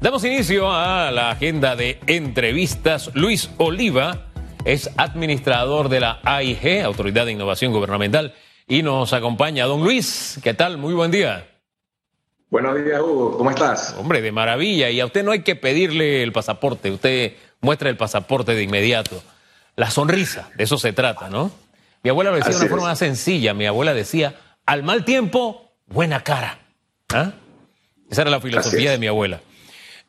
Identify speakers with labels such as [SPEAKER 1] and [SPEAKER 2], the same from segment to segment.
[SPEAKER 1] Damos inicio a la agenda de entrevistas. Luis Oliva es administrador de la AIG, Autoridad de Innovación Gubernamental, y nos acompaña. Don Luis, ¿qué tal? Muy buen día.
[SPEAKER 2] Buenos días, Hugo. ¿Cómo estás?
[SPEAKER 1] Hombre, de maravilla. Y a usted no hay que pedirle el pasaporte, usted muestra el pasaporte de inmediato. La sonrisa, de eso se trata, ¿no? Mi abuela lo decía de una forma más sencilla. Mi abuela decía, al mal tiempo, buena cara. ¿Ah? Esa era la filosofía de mi abuela.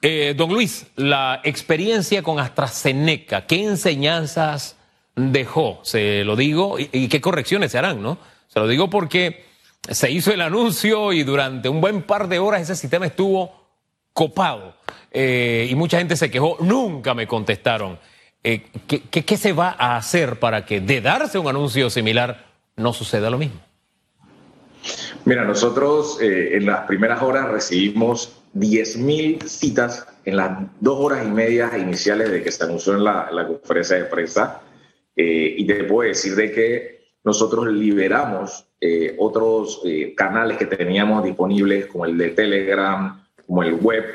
[SPEAKER 1] Eh, don Luis, la experiencia con AstraZeneca, ¿qué enseñanzas dejó? Se lo digo, y, qué correcciones se harán, ¿no? Se lo digo porque se hizo el anuncio y durante un buen par de horas ese sistema estuvo copado eh, y mucha gente se quejó, nunca me contestaron. Eh, ¿qué, qué, se va a hacer para que de darse un anuncio similar no suceda lo mismo?
[SPEAKER 2] Mira, nosotros en las primeras horas recibimos 10.000 citas en las dos horas y media iniciales de que se anunció en la, conferencia de prensa. Eh, y te puedo decir de que nosotros liberamos eh, otros eh, canales que teníamos disponibles, como el de Telegram, como el web,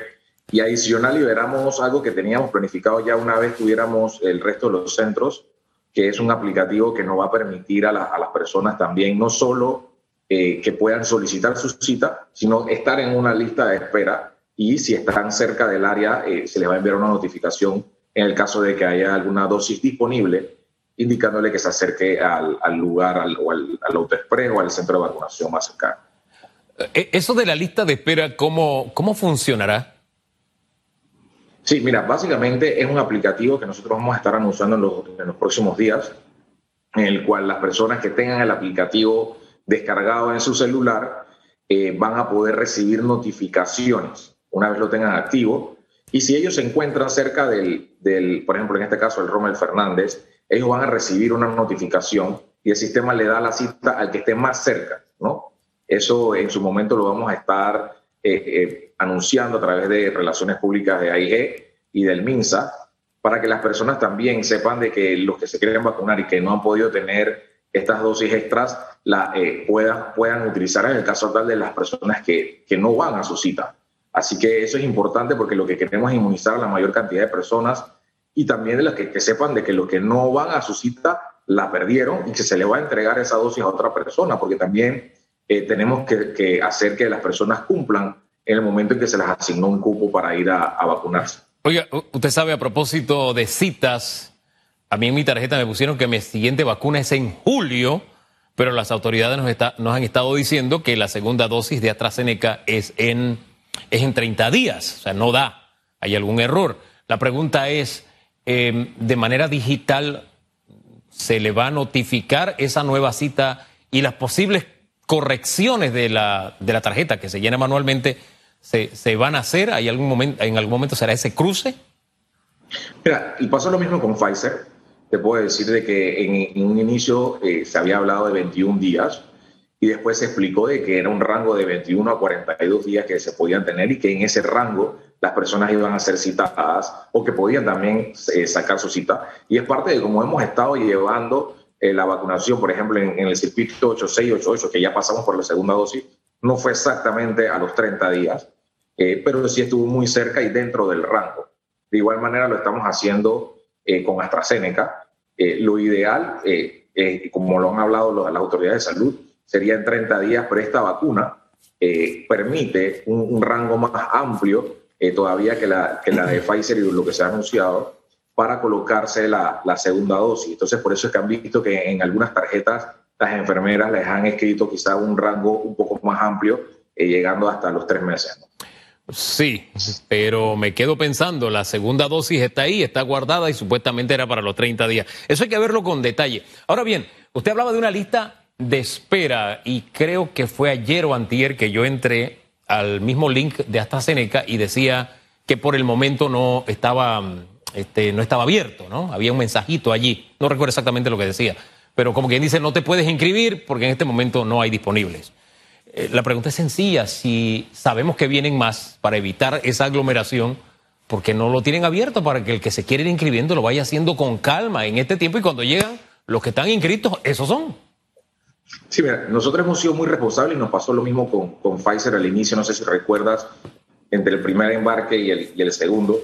[SPEAKER 2] y adicional liberamos algo que teníamos planificado ya una vez tuviéramos el resto de los centros, que es un aplicativo que nos va a permitir a, a las personas también no solo eh, que puedan solicitar su cita, sino estar en una lista de espera y si están cerca del área eh, se les va a enviar una notificación en el caso de que haya alguna dosis disponible, indicándole que se acerque al, lugar al, o al, al autoexpress o al centro de vacunación más cercano.
[SPEAKER 1] Eh, eso de la lista de espera, ¿cómo, cómo funcionará?
[SPEAKER 2] Sí, mira, básicamente es un aplicativo que nosotros vamos a estar anunciando en los, en los próximos días, en el cual las personas que tengan el aplicativo descargado en su celular, eh, van a poder recibir notificaciones una vez lo tengan activo. Y si ellos se encuentran cerca del, del, por ejemplo, en este caso el Rommel Fernández, ellos van a recibir una notificación y el sistema le da la cita al que esté más cerca, ¿no? Eso en su momento lo vamos a estar eh, eh, anunciando a través de relaciones públicas de AIG y del MINSA para que las personas también sepan de que los que se quieren vacunar y que no han podido tener estas dosis extras la, eh, puedan, puedan utilizar en el caso tal de las personas que, que no van a su cita. Así que eso es importante porque lo que queremos es inmunizar a la mayor cantidad de personas y también de las que, sepan de que los que no van a su cita la perdieron y que se le va a entregar esa dosis a otra persona, porque también eh, tenemos que, hacer que las personas cumplan en el momento en que se les asignó un cupo para ir a, a vacunarse.
[SPEAKER 1] Oiga, usted sabe a propósito de citas, a mí en mi tarjeta me pusieron que mi siguiente vacuna es en julio, pero las autoridades nos, está, nos han estado diciendo que la segunda dosis de AstraZeneca es en, es en 30 días, o sea, no da, hay algún error. La pregunta es, em, ¿de manera digital se le va a notificar esa nueva cita y las posibles correcciones de la, de la tarjeta que se llena manualmente se, se van a hacer? ¿Hay algún momento, ¿En algún momento será ese cruce?
[SPEAKER 2] Mira, y pasó lo mismo con Pfizer te puedo decir de que en, un inicio eh, se había hablado de 21 días y después se explicó de que era un rango de 21 a 42 días que se podían tener y que en ese rango las personas iban a ser citadas o que podían también eh, sacar su cita. Y es parte de cómo hemos estado llevando eh, la vacunación, por ejemplo, en, en el circuito 8688, que ya pasamos por la segunda dosis, no fue exactamente a los 30 días, pero sí estuvo muy cerca y dentro del rango. De igual manera lo estamos haciendo con AstraZeneca, eh, lo ideal, eh, eh, como lo han hablado las autoridades de salud, sería en 30 días, pero esta vacuna permite un, rango más amplio todavía que la, que la de Pfizer y lo que se ha anunciado para colocarse la, la, segunda dosis. Entonces, por eso es que han visto que en algunas tarjetas las enfermeras les han escrito quizá un rango un poco más amplio, llegando hasta los tres meses.
[SPEAKER 1] Sí, pero me quedo pensando, la segunda dosis está ahí, está guardada y supuestamente era para los 30 días. Eso hay que verlo con detalle. Ahora bien, usted hablaba de una lista de espera y creo que fue ayer o antier que yo entré al mismo link de AstraZeneca y decía que por el momento no estaba, este, no estaba abierto, ¿no? Había un mensajito allí, no recuerdo exactamente lo que decía, pero como quien dice, no te puedes inscribir porque en este momento no hay disponibles. Eh, la pregunta es sencilla, si sabemos que vienen más para evitar esa aglomeración, ¿por qué no lo tienen abierto para que el que se quiere ir inscribiendo lo vaya haciendo con calma en este tiempo y cuando llegan los que están inscritos, esos son?
[SPEAKER 2] Sí, mira, nosotros hemos sido muy responsables y nos pasó lo mismo con, con Pfizer al inicio, no sé si recuerdas, entre el primer embarque y el, el segundo,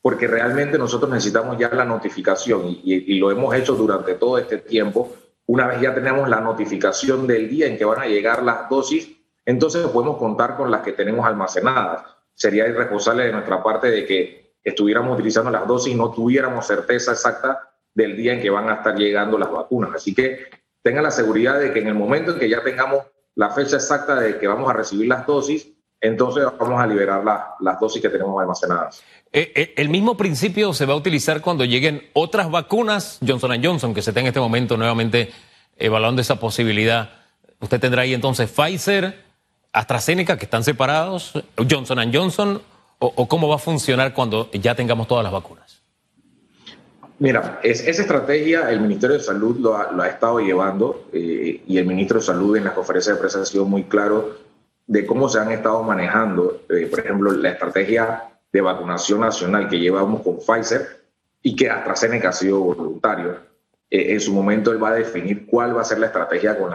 [SPEAKER 2] porque realmente nosotros necesitamos ya la notificación y, y, lo hemos hecho durante todo este tiempo. Una vez ya tenemos la notificación del día en que van a llegar las dosis, entonces podemos contar con las que tenemos almacenadas. Sería irresponsable de nuestra parte de que estuviéramos utilizando las dosis y no tuviéramos certeza exacta del día en que van a estar llegando las vacunas. Así que tengan la seguridad de que en el momento en que ya tengamos la fecha exacta de que vamos a recibir las dosis, entonces vamos a liberar las dosis que tenemos almacenadas.
[SPEAKER 1] Eh, eh, el mismo principio se va a utilizar cuando lleguen otras vacunas, Johnson Johnson, que se está en este momento nuevamente evaluando esa posibilidad. Usted tendrá ahí entonces Pfizer, AstraZeneca, que están separados, Johnson Johnson, o, cómo va a funcionar cuando ya tengamos todas las vacunas.
[SPEAKER 2] Mira, esa estrategia el Ministerio de Salud lo ha, estado llevando eh, y el ministro de Salud en la conferencia de prensa ha sido muy claro de cómo se han estado manejando, eh, por ejemplo, la estrategia de vacunación nacional que llevamos con Pfizer y que AstraZeneca ha sido voluntario. Eh, en su momento él va a definir cuál va a ser la estrategia con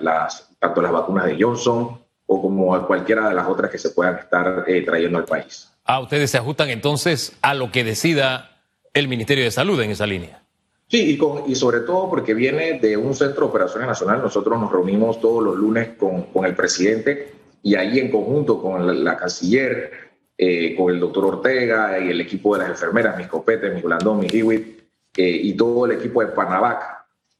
[SPEAKER 2] las, tanto las vacunas de Johnson o como cualquiera de las otras que se puedan estar trayendo al país.
[SPEAKER 1] Ah, ustedes se ajustan entonces a lo que decida el Ministerio de Salud en esa línea.
[SPEAKER 2] Sí, y, sobre todo porque viene de un centro de operaciones nacional. Nosotros nos reunimos todos los lunes con, el presidente y ahí en conjunto con la, canciller, eh, con el doctor Ortega y el equipo de las enfermeras, mis copetes, mis Blandón, mis Hewitt, eh, y todo el equipo de Panavac,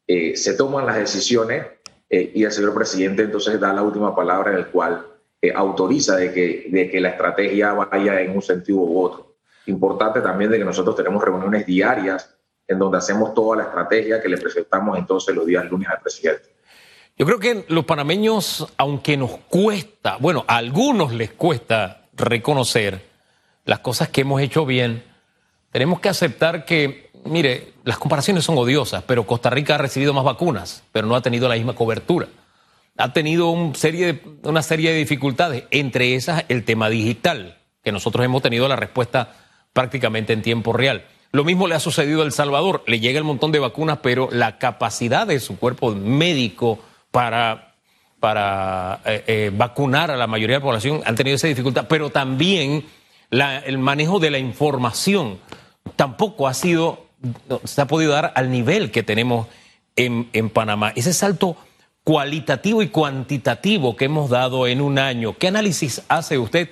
[SPEAKER 2] eh, se toman las decisiones y el señor presidente entonces da la última palabra en el cual autoriza de que, de que la estrategia vaya en un sentido u otro. Importante también de que nosotros tenemos reuniones diarias en donde hacemos toda la estrategia que le presentamos entonces los días lunes al presidente.
[SPEAKER 1] Yo creo que los panameños, aunque nos cuesta, bueno, a algunos les cuesta reconocer las cosas que hemos hecho bien, tenemos que aceptar que, mire, las comparaciones son odiosas, pero Costa Rica ha recibido más vacunas, pero no ha tenido la misma cobertura. Ha tenido una serie de dificultades, entre esas el tema digital, que nosotros hemos tenido la respuesta prácticamente en tiempo real. Lo mismo le ha sucedido a El Salvador. Le llega el montón de vacunas, pero la capacidad de su cuerpo médico para, para eh, eh, vacunar a la mayoría de la población han tenido esa dificultad, pero también el manejo de la información tampoco ha sido, se ha podido dar al nivel que tenemos en, en Panamá. Ese salto cualitativo y cuantitativo que hemos dado en un año, ¿qué análisis hace usted?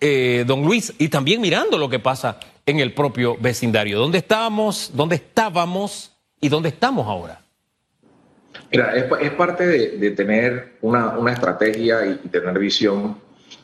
[SPEAKER 1] Eh, don Luis, y también mirando lo que pasa en el propio vecindario. ¿Dónde estábamos, dónde estábamos y dónde estamos ahora?
[SPEAKER 2] Mira, es, parte de, tener una, estrategia y, tener visión.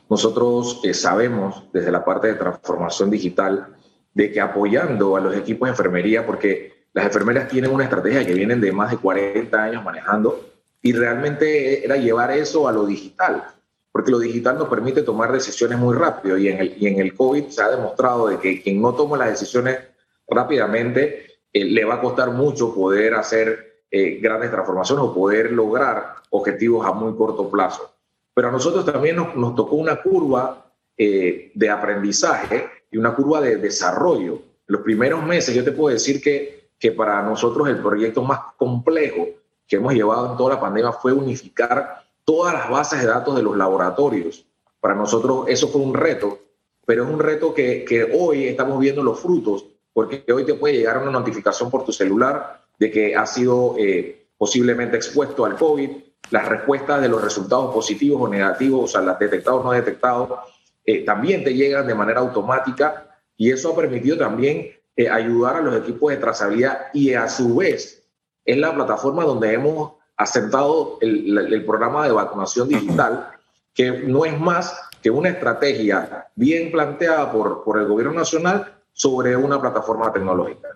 [SPEAKER 2] Nosotros eh, sabemos desde la parte de transformación digital de que apoyando a los equipos de enfermería, porque las enfermeras tienen una estrategia que vienen de más de 40 años manejando, y realmente era llevar eso a lo digital porque lo digital nos permite tomar decisiones muy rápido y en el, y en el COVID se ha demostrado de que quien no toma las decisiones rápidamente eh, le va a costar mucho poder hacer eh, grandes transformaciones o poder lograr objetivos a muy corto plazo. Pero a nosotros también nos, nos tocó una curva eh, de aprendizaje y una curva de desarrollo. Los primeros meses yo te puedo decir que, que para nosotros el proyecto más complejo que hemos llevado en toda la pandemia fue unificar todas las bases de datos de los laboratorios. Para nosotros eso fue un reto, pero es un reto que, que hoy estamos viendo los frutos, porque hoy te puede llegar una notificación por tu celular de que has sido eh, posiblemente expuesto al COVID, las respuestas de los resultados positivos o negativos, o sea, las detectados o no detectados, eh, también te llegan de manera automática y eso ha permitido también eh, ayudar a los equipos de trazabilidad y a su vez es la plataforma donde hemos aceptado el, el, programa de vacunación digital, que no es más que una estrategia bien planteada por, por el gobierno nacional sobre una plataforma tecnológica.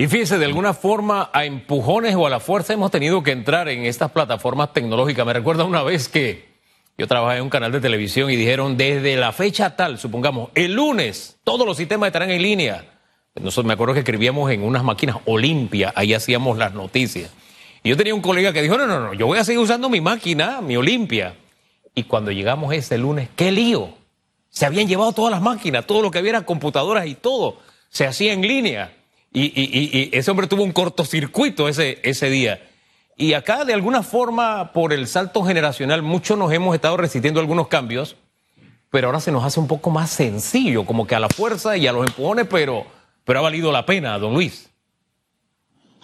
[SPEAKER 1] Y fíjese, de alguna forma, a empujones o a la fuerza hemos tenido que entrar en estas plataformas tecnológicas. Me recuerda una vez que yo trabajé en un canal de televisión y dijeron, desde la fecha tal, supongamos, el lunes, todos los sistemas estarán en línea. Nosotros me acuerdo que escribíamos en unas máquinas Olimpia, ahí hacíamos las noticias. Y yo tenía un colega que dijo, no, no, no, yo voy a seguir usando mi máquina, mi Olimpia. Y cuando llegamos ese lunes, qué lío. Se habían llevado todas las máquinas, todo lo que había computadoras y todo. Se hacía en línea. Y, ese hombre tuvo un cortocircuito ese, ese día. Y acá, de alguna forma, por el salto generacional, muchos nos hemos estado resistiendo algunos cambios, pero ahora se nos hace un poco más sencillo, como que a la fuerza y a los empujones, pero, pero ha valido la pena, don Luis.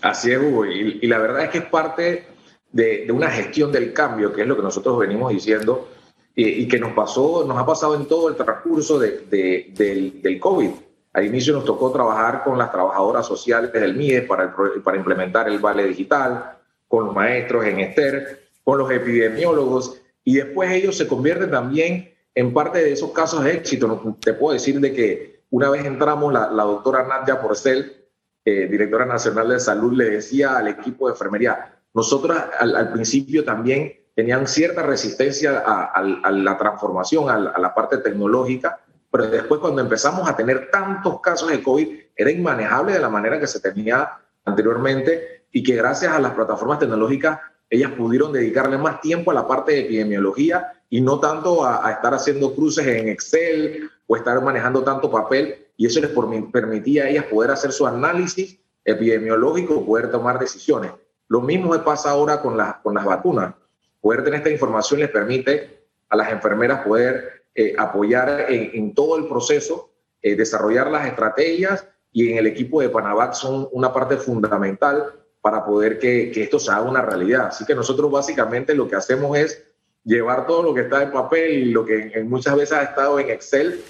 [SPEAKER 2] Así es, Hugo, y, la verdad es que es parte de, una gestión del cambio, que es lo que nosotros venimos diciendo, y, que nos pasó, nos ha pasado en todo el transcurso del, del COVID. Al inicio nos tocó trabajar con las trabajadoras sociales del MIE para, para implementar el vale digital, con los maestros en ESTER, con los epidemiólogos, y después ellos se convierten también en parte de esos casos de éxito. Te puedo decir de que una vez entramos, la, doctora Nadia Porcel, eh, directora nacional de salud, le decía al equipo de enfermería, nosotros al, principio también tenían cierta resistencia a, la transformación, a la parte tecnológica, pero después cuando empezamos a tener tantos casos de COVID, era inmanejable de la manera que se tenía anteriormente y que gracias a las plataformas tecnológicas ellas pudieron dedicarle más tiempo a la parte de epidemiología y no tanto a, estar haciendo cruces en Excel o estar manejando tanto papel y eso les permitía a ellas poder hacer su análisis epidemiológico, poder tomar decisiones. Lo mismo pasa ahora con, con las vacunas. Poder tener esta información les permite a las enfermeras poder eh, apoyar en, todo el proceso, eh, desarrollar las estrategias y en el equipo de Panavac son una parte fundamental para poder que, esto se haga una realidad. Así que nosotros básicamente lo que hacemos es llevar todo lo que está en papel y lo que muchas veces ha estado en Excel,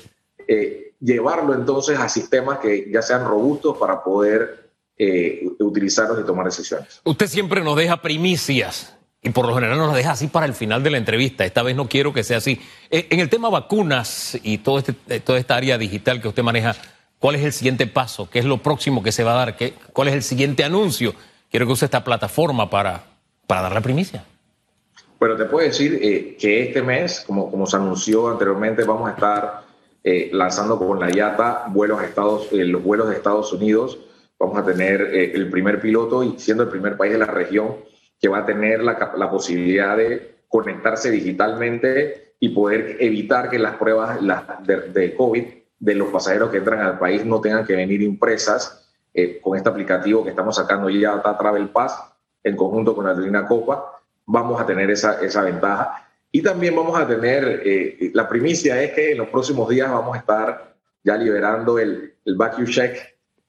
[SPEAKER 2] eh, llevarlo entonces a sistemas que ya sean robustos para poder utilizarlos y tomar decisiones.
[SPEAKER 1] Usted siempre nos deja primicias y por lo general nos deja así para el final de la entrevista. Esta vez no quiero que sea así. Eh, en el tema vacunas y todo este, eh, toda esta área digital que usted maneja, ¿cuál es el siguiente paso? ¿Qué es lo próximo que se va a dar? ¿Qué, ¿Cuál es el siguiente anuncio? Quiero que use esta plataforma para, para dar la primicia.
[SPEAKER 2] Bueno, te puedo decir eh, que este mes, como, como se anunció anteriormente, vamos a estar lanzando con la IATA vuelos a Estados, los vuelos de Estados Unidos. Vamos a tener el primer piloto y siendo el primer país de la región que va a tener la, la posibilidad de conectarse digitalmente y poder evitar que las pruebas de, COVID de los pasajeros que entran al país no tengan que venir impresas eh, con este aplicativo que estamos sacando ya Travel Pass en conjunto con la Adelina Copa. Vamos a tener esa, esa ventaja. Y también vamos a tener, eh, la primicia es que en los próximos días vamos a estar ya liberando el, el Vacuum Check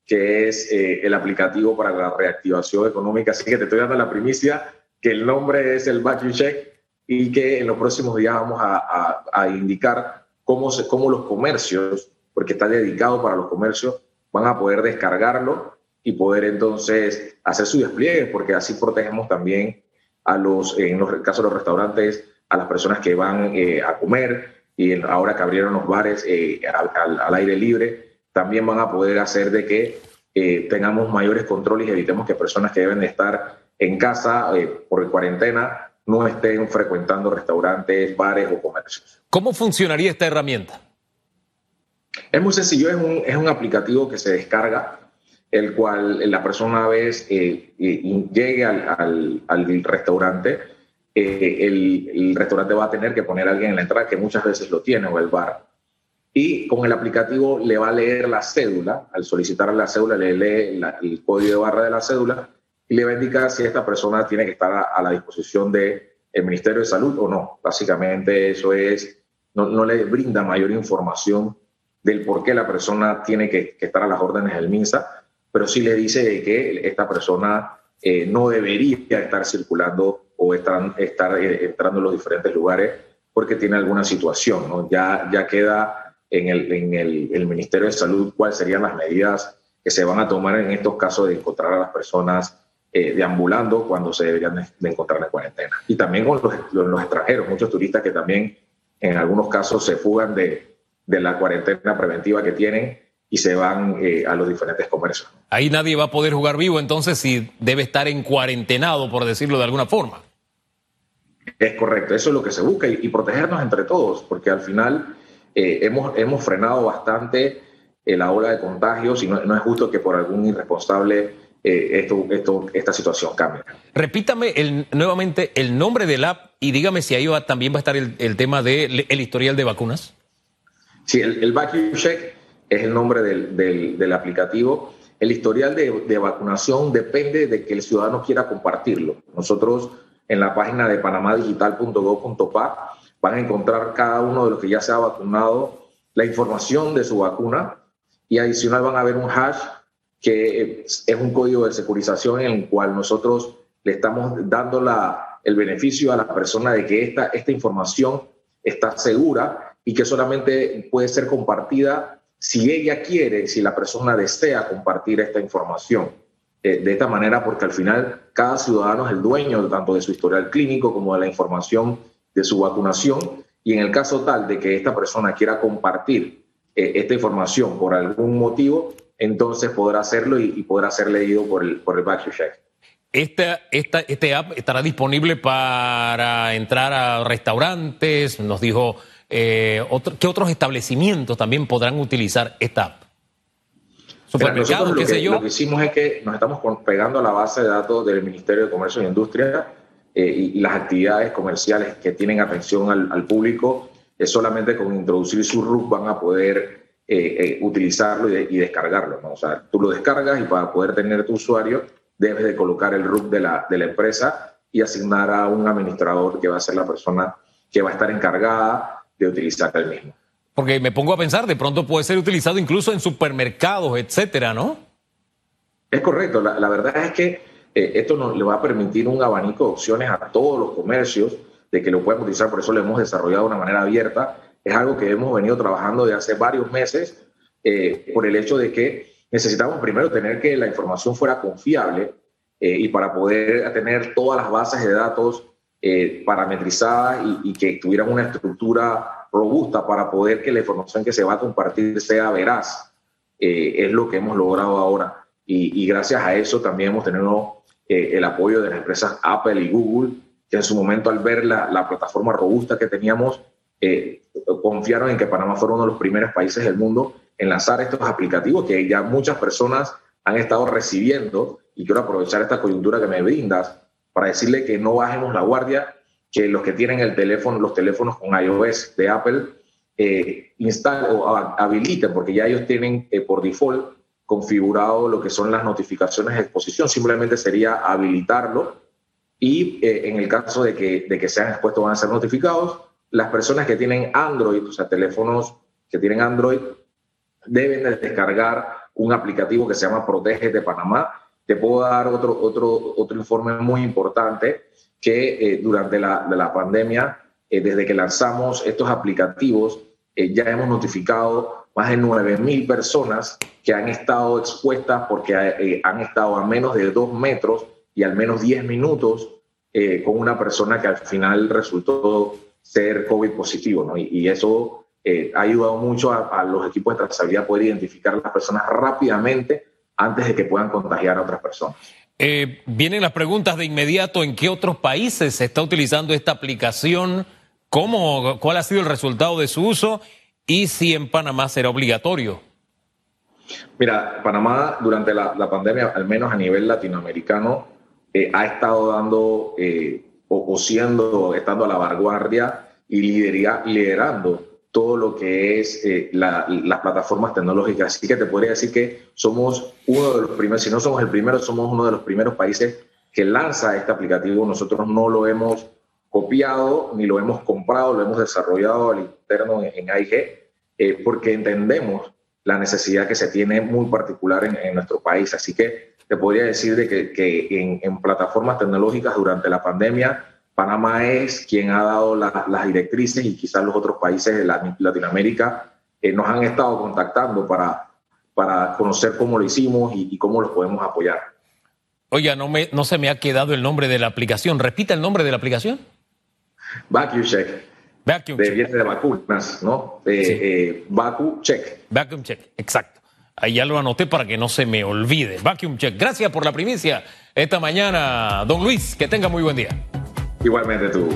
[SPEAKER 2] que es eh, el aplicativo para la reactivación económica. Así que te estoy dando la primicia que el nombre es el Vacuum Check y que en los próximos días vamos a, a, indicar cómo, se, cómo los comercios, porque está dedicado para los comercios, van a poder descargarlo y poder entonces hacer su despliegue, porque así protegemos también a los, en los casos de los restaurantes, a las personas que van eh, a comer y ahora que abrieron los bares eh, al, al aire libre, también van a poder hacer de que eh, tengamos mayores controles y evitemos que personas que deben de estar en casa por cuarentena no estén frecuentando restaurantes, bares o comercios.
[SPEAKER 1] ¿Cómo funcionaría esta herramienta?
[SPEAKER 2] Es muy sencillo, es un, es un aplicativo que se descarga, el cual la persona a vez llegue al, al, restaurante, el, el, restaurante va a tener que poner a alguien en la entrada, que muchas veces lo tiene, o el bar, y con el aplicativo le va a leer la cédula, al solicitar la cédula le lee el código de barra de la cédula y le va a indicar si esta persona tiene que estar a, la disposición del Ministerio de Salud o no. Básicamente eso es, no, no, le brinda mayor información del por qué la persona tiene que, estar a las órdenes del MINSA, pero sí le dice que esta persona eh, no debería estar circulando o estar, estar eh, entrando en los diferentes lugares porque tiene alguna situación. ¿no? Ya, ya queda en el, en el, Ministerio de Salud cuáles serían las medidas que se van a tomar en estos casos de encontrar a las personas eh, deambulando cuando se deberían de, encontrar en cuarentena. Y también con los, los, extranjeros, muchos turistas que también en algunos casos se fugan de, de la cuarentena preventiva que tienen y se van eh, a los diferentes comercios.
[SPEAKER 1] Ahí nadie va a poder jugar vivo, entonces si debe estar en cuarentenado, por decirlo de alguna forma.
[SPEAKER 2] Es correcto, eso es lo que se busca y, y protegernos entre todos, porque al final eh, hemos, hemos frenado bastante eh, la ola de contagios y no, es justo que por algún irresponsable eh, esto, esto, esta situación cambie.
[SPEAKER 1] Repítame el, nuevamente el nombre del app y dígame si ahí va, también va a estar el, el tema del el historial de vacunas.
[SPEAKER 2] Sí, el, el Vacuum Check es el nombre del, del, del aplicativo. El historial de, de, vacunación depende de que el ciudadano quiera compartirlo. Nosotros en la página de panamadigital.gov.pa van a encontrar cada uno de los que ya se ha vacunado la información de su vacuna y adicional van a ver un hash que es un código de securización en el cual nosotros le estamos dando el beneficio a la persona de que esta, esta información está segura y que solamente puede ser compartida si ella quiere, si la persona desea compartir esta información. Eh, de esta manera, porque al final cada ciudadano es el dueño tanto de su historial clínico como de la información de su vacunación. Y en el caso tal de que esta persona quiera compartir eh, esta información por algún motivo, entonces podrá hacerlo y, podrá ser leído por el, por el.
[SPEAKER 1] Esta, esta, este app estará disponible para entrar a restaurantes, nos dijo, eh, ¿qué otros establecimientos también podrán utilizar esta app?
[SPEAKER 2] Supermercados, qué sé yo. Lo que hicimos es que nos estamos pegando a la base de datos del Ministerio de Comercio e Industria eh, y, las actividades comerciales que tienen atención al, público, es solamente con introducir su RUC van a poder eh, utilizarlo y, descargarlo. O sea, tú lo descargas y para poder tener tu usuario debes de colocar el RUC de la, de la empresa y asignar a un administrador que va a ser la persona que va a estar encargada de utilizar el mismo.
[SPEAKER 1] Porque me pongo a pensar, de pronto puede ser utilizado incluso en supermercados, etcétera, ¿no?
[SPEAKER 2] Es correcto. La, verdad es que eh, esto nos le va a permitir un abanico de opciones a todos los comercios de que lo puedan utilizar. Por eso lo hemos desarrollado de una manera abierta. Es algo que hemos venido trabajando de hace varios meses eh, por el hecho de que necesitamos primero tener que la información fuera confiable eh, y para poder tener todas las bases de datos eh, parametrizadas y, que tuvieran una estructura robusta para poder que la información que se va a compartir sea veraz. Eh, es lo que hemos logrado ahora. Y, gracias a eso también hemos tenido el apoyo de las empresas Apple y Google, que en su momento al ver la, la plataforma robusta que teníamos, confiaron en que Panamá fuera uno de los primeros países del mundo en lanzar estos aplicativos que ya muchas personas han estado recibiendo y quiero aprovechar esta coyuntura que me brindas para decirle que no bajemos la guardia, que los que tienen el teléfono, los teléfonos con iOS de Apple, eh, instalen o habiliten, porque ya ellos tienen eh, por default configurado lo que son las notificaciones de exposición, simplemente sería habilitarlo y eh, en el caso de que, de que sean expuestos van a ser notificados. Las personas que tienen Android, o sea, teléfonos que tienen Android, deben de descargar un aplicativo que se llama Protege de Panamá. Te puedo dar otro, otro, otro informe muy importante que eh, durante la, la pandemia, eh, desde que lanzamos estos aplicativos, eh, ya hemos notificado más de 9.000 personas que han estado expuestas porque han estado a menos de dos metros y al menos 10 minutos con una persona que al final resultó ser COVID positivo. ¿no? Y, y eso eh, ha ayudado mucho a, los equipos de trazabilidad a poder identificar a las personas rápidamente antes de que puedan contagiar a otras personas.
[SPEAKER 1] Eh, vienen las preguntas de inmediato, ¿en qué otros países se está utilizando esta aplicación? ¿Cómo, ¿Cuál ha sido el resultado de su uso? Y si en Panamá será obligatorio.
[SPEAKER 2] Mira, Panamá durante la, pandemia, al menos a nivel latinoamericano, eh, ha estado dando o, o, siendo, estando a la vanguardia y liderando todo lo que es eh, las plataformas tecnológicas. Así que te podría decir que somos uno de los primeros, si no somos el primero, somos uno de los primeros países que lanza este aplicativo. Nosotros no lo hemos copiado ni lo hemos comprado, lo hemos desarrollado al interno en, AIG, eh, porque entendemos la necesidad que se tiene muy particular en, nuestro país. Así que te podría decir de que, en, en plataformas tecnológicas durante la pandemia, Panamá es quien ha dado las directrices y quizás los otros países de Latinoamérica eh, nos han estado contactando para, para conocer cómo lo hicimos y, cómo los podemos apoyar.
[SPEAKER 1] Oiga, no, me, no se me ha quedado el nombre de la aplicación. Repita el nombre de la aplicación.
[SPEAKER 2] Vacuum Check. Vacuum de, Check. de vacunas, ¿no? Eh, Vacuum Check.
[SPEAKER 1] Vacuum Check, exacto. Ahí ya lo anoté para que no se me olvide. Vacuum Check. Gracias por la primicia esta mañana, don Luis. Que tenga muy buen día.
[SPEAKER 2] Igualmente tú.